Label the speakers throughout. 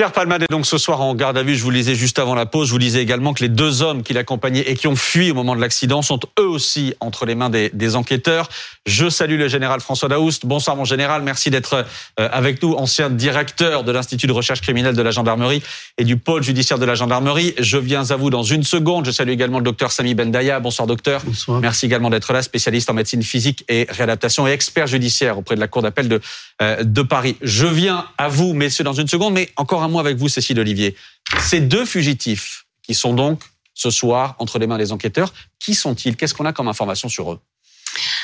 Speaker 1: Pierre Palmade est donc ce soir en garde à vue. Je vous lisais juste avant la pause. Je vous disais également que les deux hommes qui l'accompagnaient et qui ont fui au moment de l'accident sont eux aussi entre les mains des, des, enquêteurs. Je salue le général François Daoust. Bonsoir mon général. Merci d'être euh, avec nous, ancien directeur de l'Institut de recherche criminelle de la gendarmerie et du pôle judiciaire de la gendarmerie. Je viens à vous dans une seconde. Je salue également le docteur Sami Bendaya. Bonsoir docteur.
Speaker 2: Bonsoir.
Speaker 1: Merci également d'être là, spécialiste en médecine physique et réadaptation et expert judiciaire auprès de la Cour d'appel de, euh, de Paris. Je viens à vous, messieurs, dans une seconde, mais encore un mot avec vous, Cécile Olivier. Ces deux fugitifs qui sont donc ce soir entre les mains des enquêteurs, qui sont-ils? Qu'est-ce qu'on a comme information sur eux?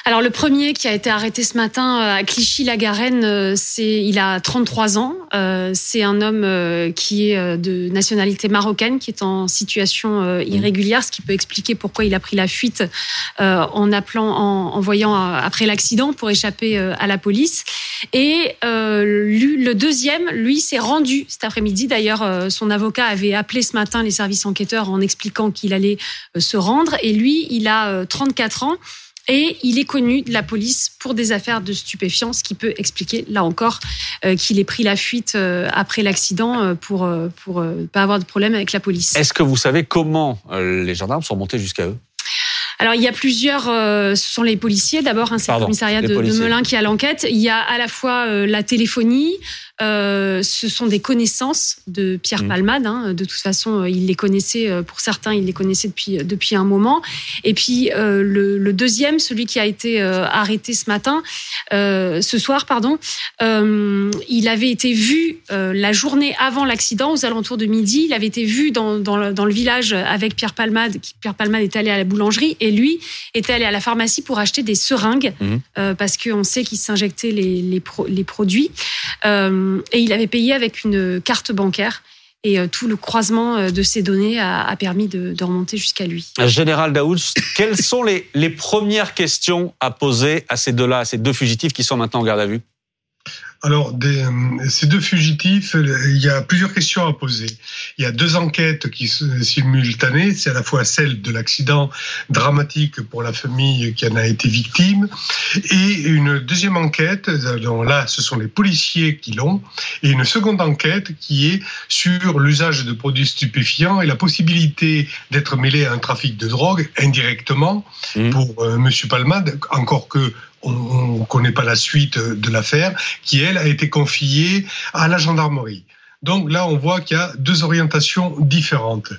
Speaker 3: Alors le premier qui a été arrêté ce matin euh, à Clichy-la-Garenne, euh, c'est il a 33 ans. Euh, c'est un homme qui est de nationalité marocaine, qui est en situation irrégulière, ce qui peut expliquer pourquoi il a pris la fuite en appelant, en, voyant après l'accident pour échapper à la police. Et le deuxième, lui, s'est rendu cet après-midi. D'ailleurs, son avocat avait appelé ce matin les services enquêteurs en expliquant qu'il allait se rendre. Et lui, il a 34 ans. Et il est connu de la police pour des affaires de stupéfiants, ce qui peut expliquer, là encore, euh, qu'il ait pris la fuite euh, après l'accident euh, pour pour pas avoir de problème avec la police.
Speaker 1: Est-ce que vous savez comment les gendarmes sont montés jusqu'à eux?
Speaker 3: Alors il y a plusieurs, ce sont les policiers d'abord, hein, c'est le commissariat de, de, Melun qui a l'enquête. Il y a à la fois la téléphonie, euh, ce sont des connaissances de Pierre mmh. Palmade. Hein. De toute façon, euh, il les connaissait, euh, pour certains, il les connaissait depuis, depuis un moment. Et puis le, deuxième, celui qui a été arrêté ce matin, ce soir, pardon, il avait été vu la journée avant l'accident, aux alentours de midi. Il avait été vu dans, dans, le, village avec Pierre Palmade. Pierre Palmade était allé à la boulangerie et lui était allé à la pharmacie pour acheter des seringues mmh. parce qu'on sait qu'il s'injectait les, les, les, produits. Euh, et il avait payé avec une carte bancaire. Et euh, tout le croisement euh, de ces données a, permis de, remonter jusqu'à lui.
Speaker 1: Général Daoud, quelles sont les, les premières questions à poser à ces deux-là, à ces deux fugitifs qui sont maintenant en garde à vue?
Speaker 2: Alors, des, euh, ces deux fugitifs, il y a plusieurs questions à poser. Il y a deux enquêtes qui sont simultanées. C'est à la fois celle de l'accident dramatique pour la famille qui en a été victime et une deuxième enquête, dont là, ce sont les policiers qui l'ont, et une seconde enquête qui est sur l'usage de produits stupéfiants et la possibilité d'être mêlé à un trafic de drogue indirectement mmh. pour euh, Monsieur Palmade, encore que on ne connaît pas la suite de l'affaire, qui, elle, a été confiée à la gendarmerie. Donc là, on voit qu'il y a deux orientations différentes.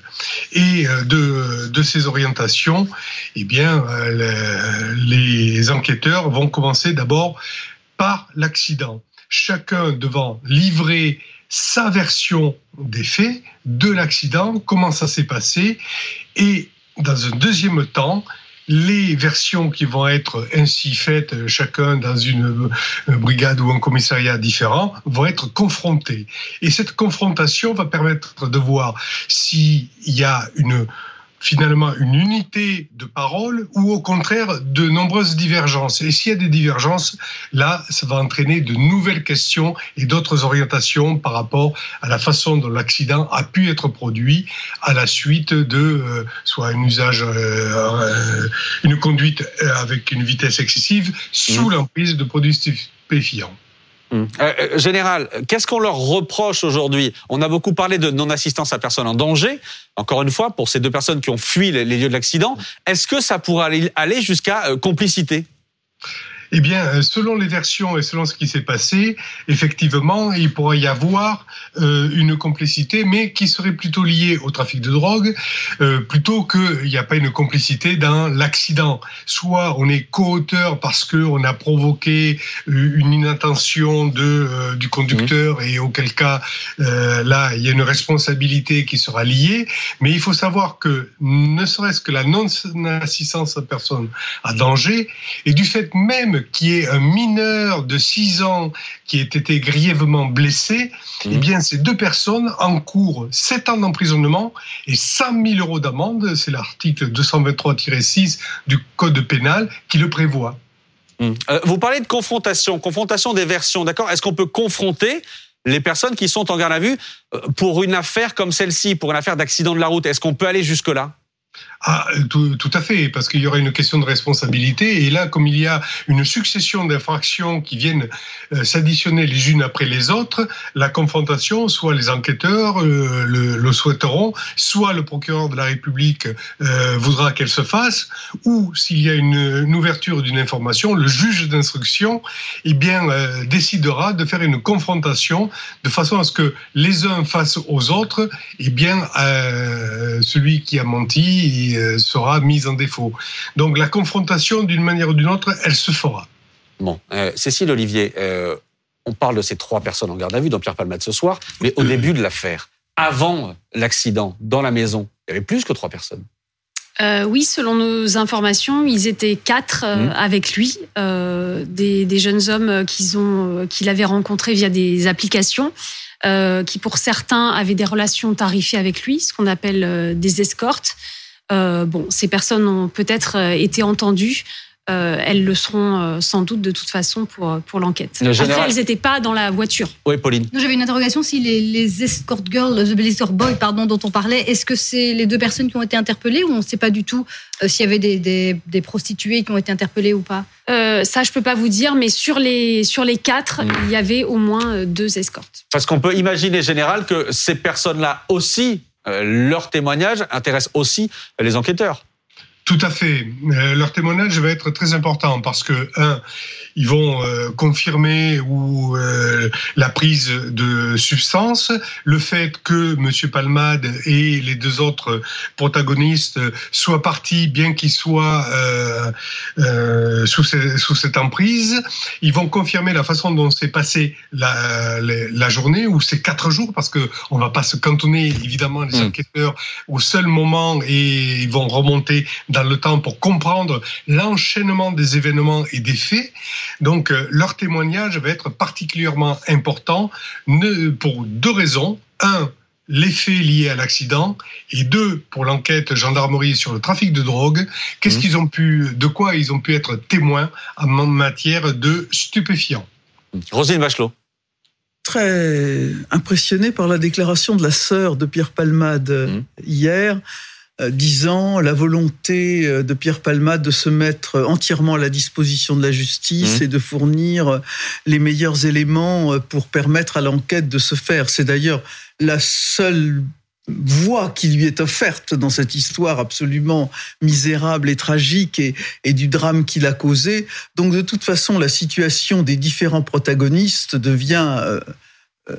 Speaker 2: Et euh, de, de ces orientations, eh bien, euh, les enquêteurs vont commencer d'abord par l'accident. Chacun devant livrer sa version des faits de l'accident, comment ça s'est passé, et dans un deuxième temps, les versions qui vont être ainsi faites, chacun dans une euh, brigade ou un commissariat différent, vont être confrontées. Et cette confrontation va permettre de voir s'il y a une finalement une unité de parole ou au contraire de nombreuses divergences. Et s'il y a des divergences, là, ça va entraîner de nouvelles questions et d'autres orientations par rapport à la façon dont l'accident a pu être produit à la suite de euh, soit un usage, euh, euh, une conduite avec une vitesse excessive sous mmh. l'emprise de produits stupéfiants.
Speaker 1: Mmh. général, qu'est-ce qu'on leur reproche aujourd'hui? On a beaucoup parlé de non-assistance à personne en danger. Encore une fois, pour ces deux personnes qui ont fui les, lieux de l'accident, est-ce que ça pourrait aller jusqu'à complicité?
Speaker 2: Eh bien, euh, selon les versions et selon ce qui s'est passé, effectivement, il pourrait y avoir euh, une complicité, mais qui serait plutôt liée au trafic de drogue, euh, plutôt qu'il n'y a pas une complicité dans l'accident. Soit on est co-auteur parce qu'on a provoqué une inattention de, du conducteur, et auquel cas, là, il y a une responsabilité qui sera liée. Mais il faut savoir que ne serait-ce que la non-assistance à personne à danger, et du fait même qui est un mineur de 6 ans qui a été grièvement blessé, mmh. eh bien, ces deux personnes encourent 7 ans d'emprisonnement et 100 000 euros d'amende. C'est l'article 223-6 du Code pénal qui le prévoit.
Speaker 1: Mmh. Euh, vous parlez de confrontation, confrontation des versions, d'accord? Est-ce qu'on peut confronter les personnes qui sont en garde à vue euh, pour une affaire comme celle-ci, pour une affaire d'accident de la route? Est-ce qu'on peut aller jusque-là?
Speaker 2: Ah, tout, à fait, parce qu'il y aura une question de responsabilité. Et là, comme il y a une succession d'infractions qui viennent euh, s'additionner les unes après les autres, la confrontation, soit les enquêteurs euh, le, souhaiteront, soit le procureur de la République euh, voudra qu'elle se fasse, ou s'il y a une, ouverture d'une information, le juge d'instruction eh bien, décidera de faire une confrontation de façon à ce que les uns face aux autres, eh bien, celui qui a menti, euh, sera mise en défaut. Donc la confrontation, d'une manière ou d'une autre, elle se fera.
Speaker 1: Bon, euh, Cécile Olivier, euh, on parle de ces trois personnes en garde à vue, dont Pierre Palmade ce soir, mais au début de l'affaire, avant l'accident, dans la maison, il y avait plus que trois personnes.
Speaker 3: oui, selon nos informations, ils étaient quatre mmh. avec lui, des, jeunes hommes qu'il avait rencontrés via des applications. qui pour certains avaient des relations tarifées avec lui, ce qu'on appelle des escortes. Euh, bon, ces personnes ont peut-être euh, été entendues. Euh, elles le seront sans doute de toute façon pour, pour l'enquête. Après, elles n'étaient pas dans la voiture.
Speaker 1: Oui, Pauline.
Speaker 4: J'avais une interrogation si les, les escort girls, les escort boys, pardon, dont on parlait, est-ce que c'est les deux personnes qui ont été interpellées ou on ne sait pas du tout s'il y avait des, des, des, prostituées qui ont été interpellées ou pas?
Speaker 3: Ça, je peux pas vous dire, mais sur les, sur les quatre, mm. il y avait au moins deux escortes.
Speaker 1: Parce qu'on peut imaginer, Général, que ces personnes-là aussi leur témoignage intéresse aussi les enquêteurs.
Speaker 2: Tout à fait. Euh, leur témoignage va être très important parce que, un, ils vont euh, confirmer ou euh, la prise de substances, le fait que M. Palmade et les deux autres protagonistes soient partis, bien qu'ils soient sous, sous, cette emprise, ils vont confirmer la façon dont s'est passée la, la, journée ou ces quatre jours, parce que on va pas se cantonner évidemment les mm. enquêteurs au seul moment et ils vont remonter dans le temps pour comprendre l'enchaînement des événements et des faits. Donc, euh, leur témoignage va être particulièrement important pour deux raisons. Un, les faits liés à l'accident et deux pour l'enquête gendarmerie sur le trafic de drogue qu'est-ce mmh. qu'ils ont pu de quoi ils ont pu être témoins en matière de stupéfiants?
Speaker 1: Rosine Bachelot
Speaker 5: très impressionné par la déclaration de la sœur de Pierre Palmade mmh. hier euh, disant la volonté euh, de Pierre Palmade de se mettre entièrement à la disposition de la justice mmh. et de fournir euh, les meilleurs éléments pour permettre à l'enquête de se faire. C'est d'ailleurs la seule voix qui lui est offerte dans cette histoire absolument misérable et tragique et, et du drame qu'il a causé. Donc de toute façon, la situation des différents protagonistes devient euh,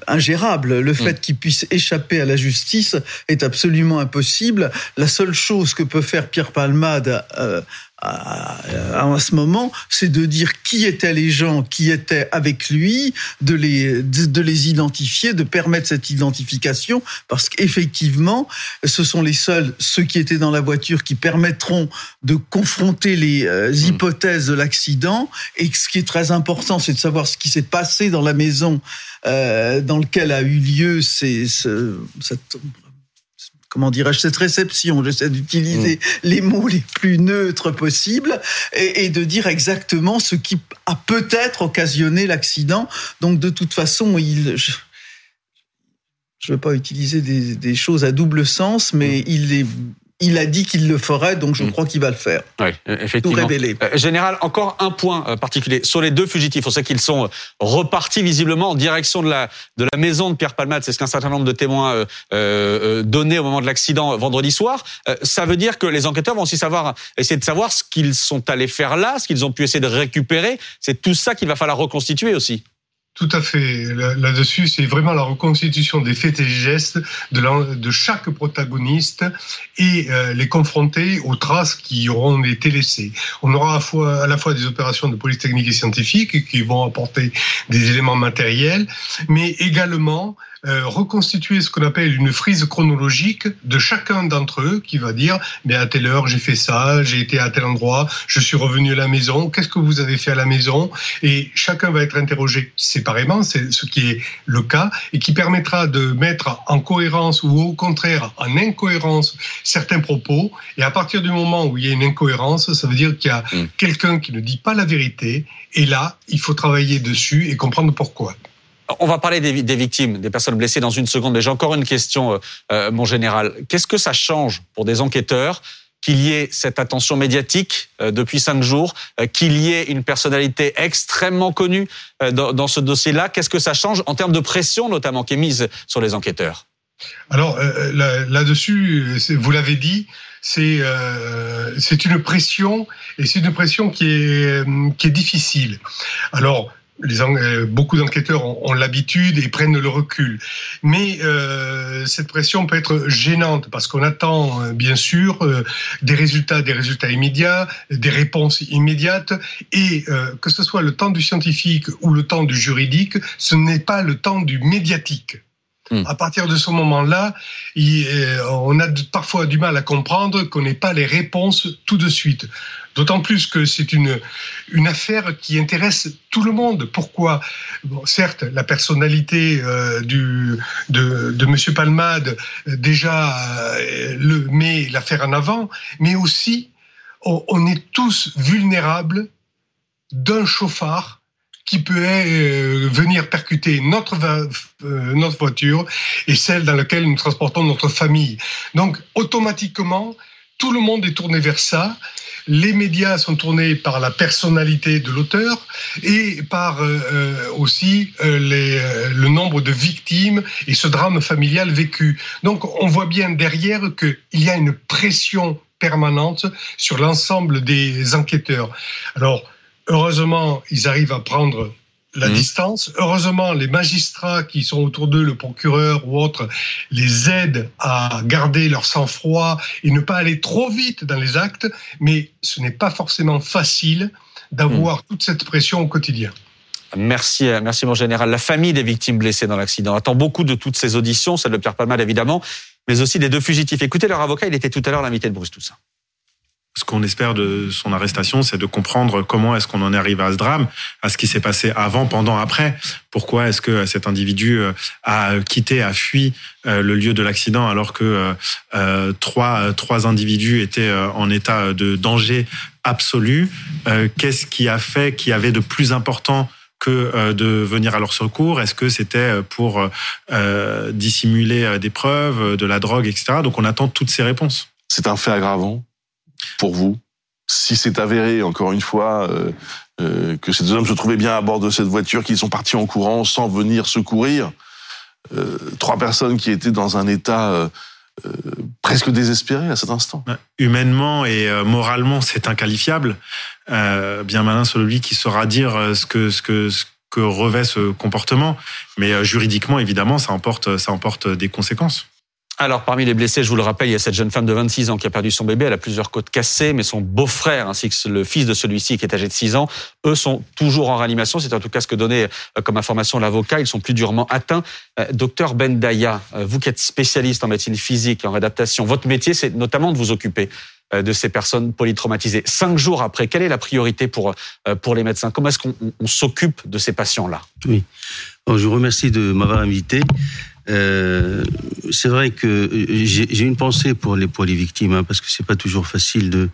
Speaker 5: ingérable. Le fait mm. qu'il puisse échapper à la justice est absolument impossible. La seule chose que peut faire Pierre Palmade euh, à, ce moment, c'est de dire qui étaient les gens qui étaient avec lui, de les, de, les identifier, de permettre cette identification, parce qu'effectivement, ce sont les seuls, ceux qui étaient dans la voiture, qui permettront de confronter les euh, mm. hypothèses de l'accident. Et ce qui est très important, c'est de savoir ce qui s'est passé dans la maison euh, dans lequel a eu lieu ces, ce, cette comment dirais-je, cette réception. J'essaie d'utiliser mm. les mots les plus neutres possibles et, de dire exactement ce qui a peut-être occasionné l'accident. Donc, de toute façon, il, je ne veux pas utiliser des, des, choses à double sens, mais mm. il est il a dit qu'il le ferait, donc je mm. crois qu'il va le faire.
Speaker 1: Oui, effectivement. Tout révéler. Euh, général, encore un point euh, particulier sur les deux fugitifs. On sait qu'ils sont euh, repartis visiblement en direction de la de la maison de Pierre Palmade. C'est ce qu'un certain nombre de témoins euh, donnaient au moment de l'accident vendredi soir. ça veut dire que les enquêteurs vont aussi savoir essayer de savoir ce qu'ils sont allés faire là, ce qu'ils ont pu essayer de récupérer. C'est tout ça qu'il va falloir reconstituer aussi.
Speaker 2: Tout à fait. Là-dessus, c'est vraiment la reconstitution des faits et gestes de, chaque protagoniste et euh, les confronter aux traces qui auront été laissées. On aura à la, fois, à la fois des opérations de police technique et scientifique qui vont apporter des éléments matériels, mais également euh, reconstituer ce qu'on appelle une frise chronologique de chacun d'entre eux qui va dire mais à telle heure j'ai fait ça, j'ai été à tel endroit, je suis revenu à la maison, qu'est-ce que vous avez fait à la maison? Et chacun va être interrogé séparément, c'est ce qui est le cas, et qui permettra de mettre en cohérence ou au contraire en incohérence certains propos. Et à partir du moment où il y a une incohérence, ça veut dire qu'il y a mmh. quelqu'un qui ne dit pas la vérité. Et là, il faut travailler dessus et comprendre pourquoi.
Speaker 1: On va parler des, victimes, des personnes blessées dans une seconde, mais j'ai encore une question, euh, euh, mon général. Qu'est-ce que ça change pour des enquêteurs qu'il y ait cette attention médiatique depuis cinq jours, qu'il y ait une personnalité extrêmement connue dans, ce dossier-là? Qu'est-ce que ça change en termes de pression, notamment, qui est mise sur les enquêteurs?
Speaker 2: Alors là-dessus, vous l'avez dit, c'est c'est une pression et c'est une pression qui est qui est difficile. Alors euh, beaucoup d'enquêteurs ont, l'habitude et prennent le recul. Mais euh, cette pression peut être gênante parce qu'on attend euh, bien sûr euh, des résultats, des résultats immédiats, des réponses immédiates, et que ce soit le temps du scientifique ou le temps du juridique, ce n'est pas le temps du médiatique. Hmm. À partir de ce moment-là, on a parfois du mal à comprendre qu'on n'ait pas les réponses tout de suite. D'autant plus que c'est une, une affaire qui intéresse tout le monde. Pourquoi? Bon, Certes, la personnalité euh, du, de, de M. Palmade déjà euh, le, met l'affaire en avant, mais aussi on est tous vulnérables d'un chauffard qui peut euh, venir percuter notre, notre voiture et celle dans laquelle nous transportons notre famille. Donc automatiquement, tout le monde est tourné vers ça les médias sont tournés par la personnalité de l'auteur et par euh, euh, aussi euh, le nombre de victimes et ce drame familial vécu. Donc on voit bien derrière qu'il y a une pression permanente sur l'ensemble des enquêteurs. Alors heureusement, ils arrivent à prendre la mmh. distance. Heureusement, les magistrats qui sont autour d'eux, le procureur ou autre, les aident à garder leur sang-froid et ne pas aller trop vite dans les actes, mais ce n'est pas forcément facile d'avoir mmh. toute cette pression au quotidien.
Speaker 1: Merci, merci mon général. La famille des victimes blessées dans l'accident attend beaucoup de toutes ces auditions, celle de Pierre Palmade évidemment, mais aussi des deux fugitifs. Écoutez leur avocat, il était tout à l'heure l'invité de Bruce Toussaint
Speaker 6: ce qu'on espère de son arrestation, c'est de comprendre comment est-ce qu'on en est arrivé à ce drame, à ce qui s'est passé avant, pendant, après. Pourquoi est-ce que cet individu euh, a quitté, a fui euh, le lieu de l'accident alors que euh, trois, trois individus étaient en état de danger absolu? Qu'est-ce qui a fait qu'il y avait de plus important que de venir à leur secours? Est-ce que c'était pour dissimuler des preuves, de la drogue, etc. Donc on attend toutes ces réponses.
Speaker 7: C'est un fait aggravant pour vous Si c'est avéré, encore une fois, euh, euh, que ces deux hommes se trouvaient bien à bord de cette voiture, qu'ils sont partis en courant sans venir secourir, euh, trois personnes qui étaient dans un état presque désespéré à cet instant.
Speaker 6: Humainement et moralement, c'est inqualifiable. bien malin celui qui saura dire ce que ce que ce que revêt ce comportement, mais juridiquement, évidemment, ça emporte ça emporte des conséquences.
Speaker 1: Alors, parmi les blessés, je vous le rappelle, il y a cette jeune femme de 26 ans qui a perdu son bébé. Elle a plusieurs côtes cassées, mais son beau-frère ainsi que le fils de celui-ci qui est âgé de 6 ans, eux sont toujours en réanimation. C'est en tout cas ce que donnait euh, comme information l'avocat. Ils sont plus durement atteints. Euh, docteur Bendaya, euh, vous qui êtes spécialiste en médecine physique et en réadaptation, votre métier, c'est notamment de vous occuper de ces personnes polytraumatisées. Cinq jours après, quelle est la priorité pour, pour les médecins? Comment est-ce qu'on s'occupe de ces patients-là?
Speaker 8: Oui. je vous remercie de m'avoir invité. Euh, c'est vrai que euh, j'ai une pensée pour les pour les victimes, hein, parce que c'est pas toujours facile de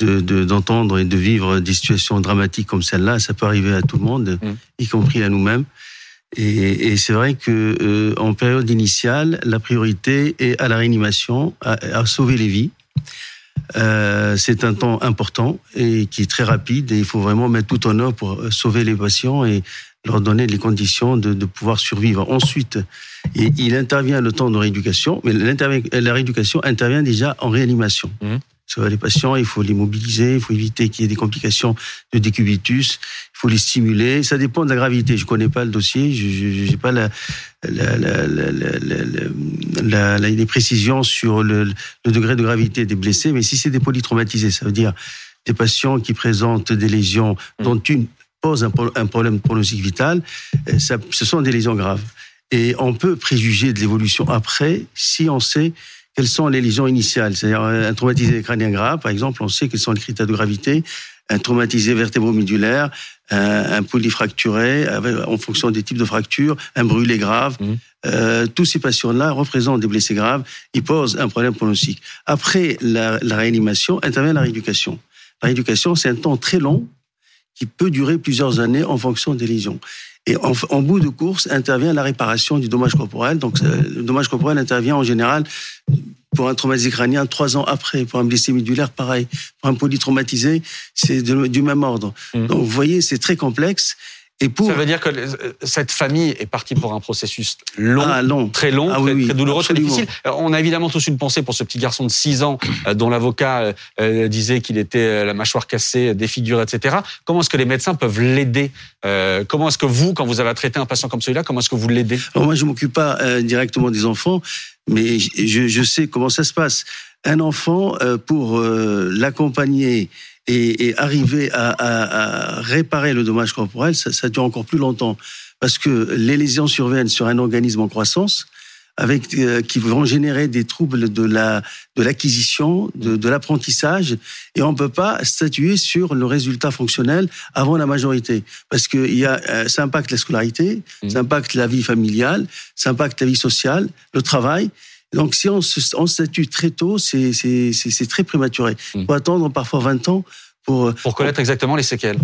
Speaker 8: d'entendre et de vivre des situations dramatiques comme celle-là. Ça peut arriver à tout le monde, mm. y compris à nous-mêmes. Et, et c'est vrai que euh, en période initiale, la priorité est à la réanimation, à, à sauver les vies. Euh, c'est un temps important et qui est très rapide et il faut vraiment mettre tout en œuvre pour sauver les patients et leur donner les conditions de, de pouvoir survivre. Ensuite, il intervient le temps de rééducation, mais la rééducation intervient déjà en réanimation. Mmh. Sur les patients, il faut les mobiliser, il faut éviter qu'il y ait des complications de décubitus, il faut les stimuler. Ça dépend de la gravité. Je connais pas le dossier, je n'ai pas la, la, la, les précisions sur le, le, degré de gravité des blessés, mais si c'est des polytraumatisés, ça veut dire des patients qui présentent des lésions mmh. dont une pose un, un problème pronostic vital, euh, ça, ce sont des lésions graves. Et on peut préjuger de l'évolution après si on sait quelles sont les lésions initiales. C'est-à-dire un traumatisé crânien grave, par exemple, on sait quels sont les critères de gravité. Un traumatisé vertébro-médulaire, un, polyfracturé, en fonction des types de fractures, un brûlé grave. Mmh. Euh, tous ces patients-là représentent des blessés graves. Ils posent un problème pronostic. Après la, la réanimation, intervient la rééducation. La rééducation, c'est un temps très long qui peut durer plusieurs années en fonction des lésions. Et en, bout de course intervient la réparation du dommage corporel. Donc le dommage corporel intervient en général pour un traumatisé crânien, trois ans après. Pour un blessé médulaire, pareil. Pour un polytraumatisé, c'est du même ordre. Mmh. Donc, vous voyez, c'est très complexe.
Speaker 1: Et pour... Ça veut dire que euh, cette famille est partie pour un processus long, ah, long. très long, ah très, douloureux, très difficile. On a évidemment tous une pensée pour ce petit garçon de 6 ans euh, dont l'avocat euh, disait qu'il était la mâchoire cassée, défigurée, etc. Comment est-ce que les médecins peuvent l'aider Comment est-ce que vous, quand vous avez traité un patient comme celui-là, comment est-ce que vous l'aidez?
Speaker 8: Moi, je m'occupe pas directement des enfants, mais je, je, sais comment ça se passe. Un enfant, pour l'accompagner et, et arriver à, à, à, réparer le dommage corporel, ça, ça, dure encore plus longtemps. Parce que les lésions surviennent sur un organisme en croissance, avec euh, qui vont générer des troubles de la de l'acquisition, de, de l'apprentissage, et on peut pas statuer sur le résultat fonctionnel avant la majorité, parce que il y a euh, ça impacte la scolarité, mmh. ça impacte la vie familiale, ça impacte la vie sociale, le travail. Donc, si on, se, on statue très tôt, c'est très prématuré. Il hmm. faut attendre parfois 20 ans pour...
Speaker 1: Euh, pour connaître exactement les séquelles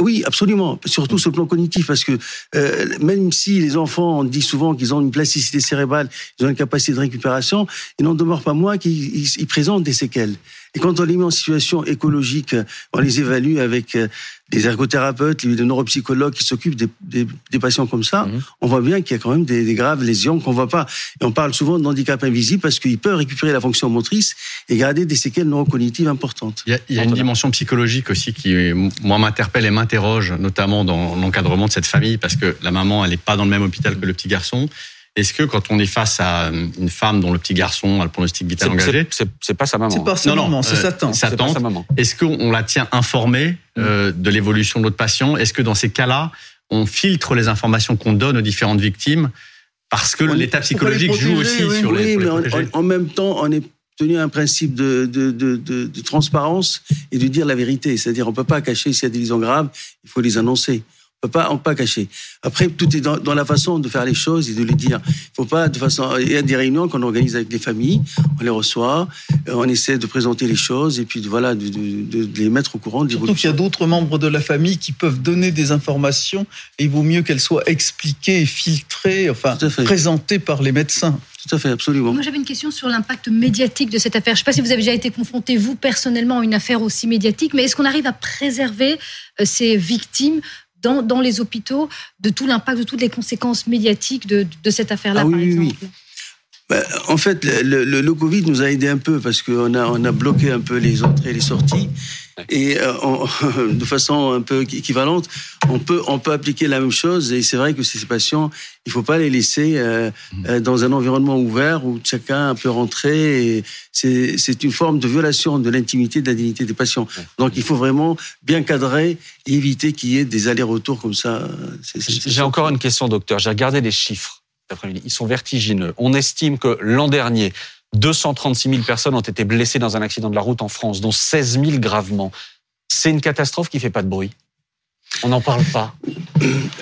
Speaker 8: oui, absolument. Surtout sur le plan cognitif, parce que euh, même si les enfants, on dit souvent qu'ils ont une plasticité cérébrale, ils ont une capacité de récupération, il n'en demeure pas moins qu'ils présentent des séquelles. Et quand on les met en situation écologique, on les évalue avec les ergothérapeutes, les neuropsychologues qui s'occupent des, des, des, patients comme ça, mhm. on voit bien qu'il y a quand même des, des graves lésions qu'on voit pas. Et on parle souvent d'handicap invisible parce qu'il peut récupérer la fonction motrice et garder des séquelles neurocognitives importantes.
Speaker 9: Il y a, il y a une dimension psychologique aussi qui, moi, m'interpelle et m'interroge, notamment dans l'encadrement de cette famille, parce que la maman, elle n'est pas dans le même hôpital que le petit garçon. Est-ce que quand on est face à une femme dont le petit garçon a le pronostic vital engagé,
Speaker 1: c'est pas sa maman.
Speaker 5: C'est pas sa maman, c'est sa tante.
Speaker 9: Sa tante. Est-ce qu'on la tient informée euh, mm. de l'évolution de notre patient? Est-ce que dans ces cas-là, on filtre les informations qu'on donne aux différentes victimes parce que l'état psychologique joue aussi sur les.
Speaker 8: Oui, mais en, même temps, on est tenu à un principe de, de, de, de, transparence et de dire la vérité. C'est-à-dire, on peut pas cacher s'il y a des lésions graves, il faut les annoncer peut pas, on peut pas cacher. Après, tout est dans, dans, la façon de faire les choses et de les dire. Il faut pas de façon. Il y a des réunions qu'on organise avec les familles, on les reçoit, euh, on essaie de présenter les choses et puis de, voilà, de, de, de les mettre au courant.
Speaker 5: Surtout qu'il y a d'autres membres de la famille qui peuvent donner des informations et il vaut mieux qu'elles soient expliquées, filtrées, enfin présentées par les médecins.
Speaker 8: Tout à fait, absolument.
Speaker 4: Moi, j'avais une question sur l'impact médiatique de cette affaire. Je ne sais pas si vous avez déjà été confronté, vous, personnellement, à une affaire aussi médiatique, mais est-ce qu'on arrive à préserver euh, ces victimes dans, dans les hôpitaux de tout l'impact, de toutes les conséquences médiatiques de, de cette affaire-là,
Speaker 8: ah,
Speaker 4: par
Speaker 8: oui,
Speaker 4: exemple
Speaker 8: oui. Ben, en fait, le, le, le, Covid nous a aidé un peu parce qu'on a, on a bloqué un peu les entrées et les sorties. Et euh, on, de façon un peu équivalente, on peut, on peut appliquer la même chose. Et c'est vrai que ces patients, il faut pas les laisser euh, mmh. euh dans un environnement ouvert où chacun peut rentrer. C'est une forme de violation de l'intimité, de la dignité des patients. Donc il faut vraiment bien cadrer et éviter qu'il y ait des allers-retours comme ça.
Speaker 1: J'ai encore une question, docteur. J'ai regardé les chiffres. Ils sont vertigineux. On estime que l'an dernier, 236 000 personnes ont été blessées dans un accident de la route en France, dont 16 000 gravement. C'est une catastrophe qui fait pas de bruit. On n'en parle pas.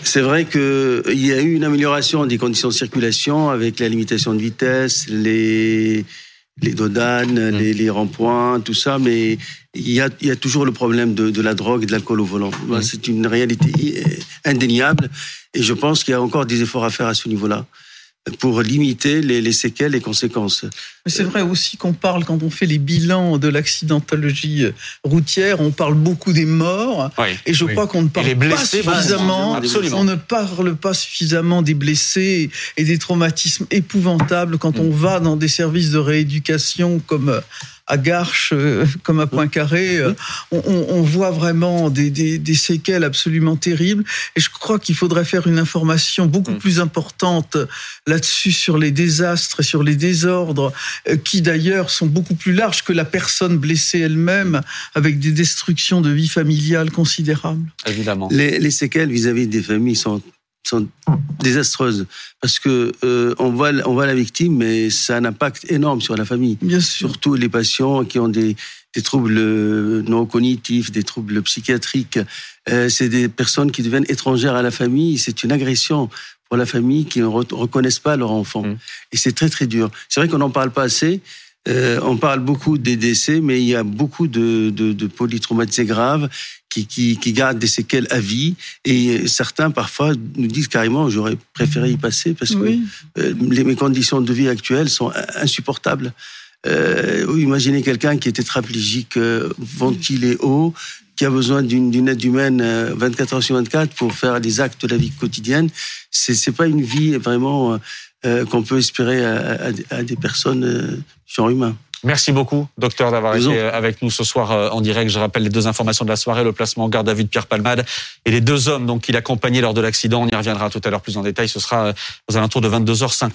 Speaker 8: C'est vrai qu'il y a eu une amélioration des conditions de circulation avec la limitation de vitesse, les, les dodanes, mmh. les, les ronds-points, tout ça, mais il y a, il y a toujours le problème de, de la drogue et de l'alcool au volant. Mmh. C'est une réalité indéniable et je pense qu'il y a encore des efforts à faire à ce niveau-là pour limiter les, les, séquelles, les conséquences.
Speaker 5: Mais c'est vrai aussi qu'on parle, quand on fait les bilans de l'accidentologie routière, on parle beaucoup des morts. Oui, et je oui. crois qu'on ne parle pas suffisamment. On ne parle pas suffisamment des blessés et des traumatismes épouvantables quand mm. on va dans des services de rééducation comme à Garches euh, comme à Poincaré, euh, on, on, voit vraiment des, des, des, séquelles absolument terribles. Et je crois qu'il faudrait faire une information beaucoup mm. plus importante là-dessus sur les désastres, sur les désordres, euh, qui d'ailleurs sont beaucoup plus larges que la personne blessée elle-même, avec des destructions de vie familiale considérables.
Speaker 1: Évidemment.
Speaker 8: Les, les séquelles vis-à-vis -vis des familles sont sont désastreuses parce que euh, on voit on voit la victime mais ça a un impact énorme sur la famille
Speaker 5: bien sûr
Speaker 8: surtout les patients qui ont des des troubles non cognitifs des troubles psychiatriques euh, c'est des personnes qui deviennent étrangères à la famille c'est une agression pour la famille qui ne reconnaissent pas leur enfant mmh. et c'est très très dur c'est vrai qu'on n'en parle pas assez Euh, on parle beaucoup des décès, mais il y a beaucoup de, de, de polytraumatisés graves qui, qui, qui, gardent des séquelles à vie. Et certains, parfois, nous disent carrément, j'aurais préféré y passer parce que euh, les, mes conditions de vie actuelles sont insupportables. Euh, imaginez quelqu'un qui est tétraplégique, euh, ventilé haut, qui a besoin d'une aide humaine 24 heures sur 24 pour faire des actes de la vie quotidienne. C'est c'est pas une vie vraiment euh, qu'on peut espérer à, à, des personnes euh, genre humain.
Speaker 1: Merci beaucoup, docteur, d'avoir été euh, avec nous ce soir en direct. Je rappelle les deux informations de la soirée, le placement en garde à vue de Pierre Palmade et les deux hommes donc, qui l'accompagnaient lors de l'accident. On y reviendra tout à l'heure plus en détail. Ce sera aux alentours de 22h50.